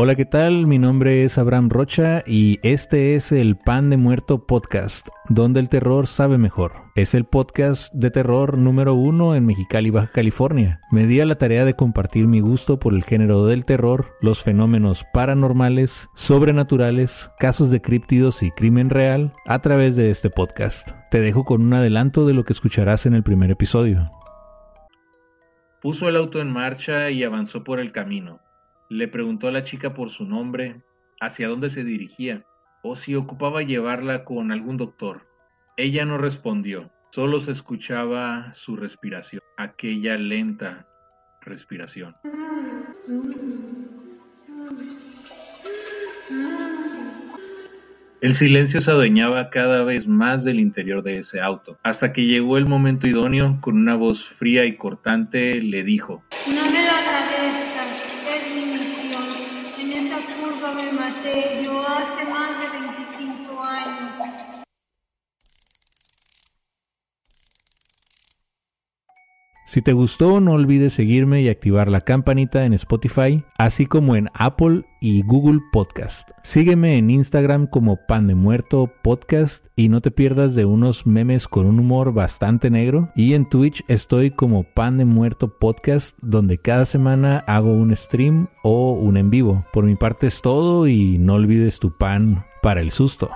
Hola, ¿qué tal? Mi nombre es Abraham Rocha y este es el Pan de Muerto Podcast, donde el terror sabe mejor. Es el podcast de terror número uno en Mexicali, Baja California. Me di a la tarea de compartir mi gusto por el género del terror, los fenómenos paranormales, sobrenaturales, casos de críptidos y crimen real a través de este podcast. Te dejo con un adelanto de lo que escucharás en el primer episodio. Puso el auto en marcha y avanzó por el camino. Le preguntó a la chica por su nombre, hacia dónde se dirigía, o si ocupaba llevarla con algún doctor. Ella no respondió, solo se escuchaba su respiración, aquella lenta respiración. El silencio se adueñaba cada vez más del interior de ese auto, hasta que llegó el momento idóneo, con una voz fría y cortante le dijo, No me lo En esa curva me maté yo hace más Si te gustó, no olvides seguirme y activar la campanita en Spotify, así como en Apple y Google Podcast. Sígueme en Instagram como Pan de Muerto Podcast y no te pierdas de unos memes con un humor bastante negro. Y en Twitch estoy como Pan de Muerto Podcast, donde cada semana hago un stream o un en vivo. Por mi parte es todo y no olvides tu pan para el susto.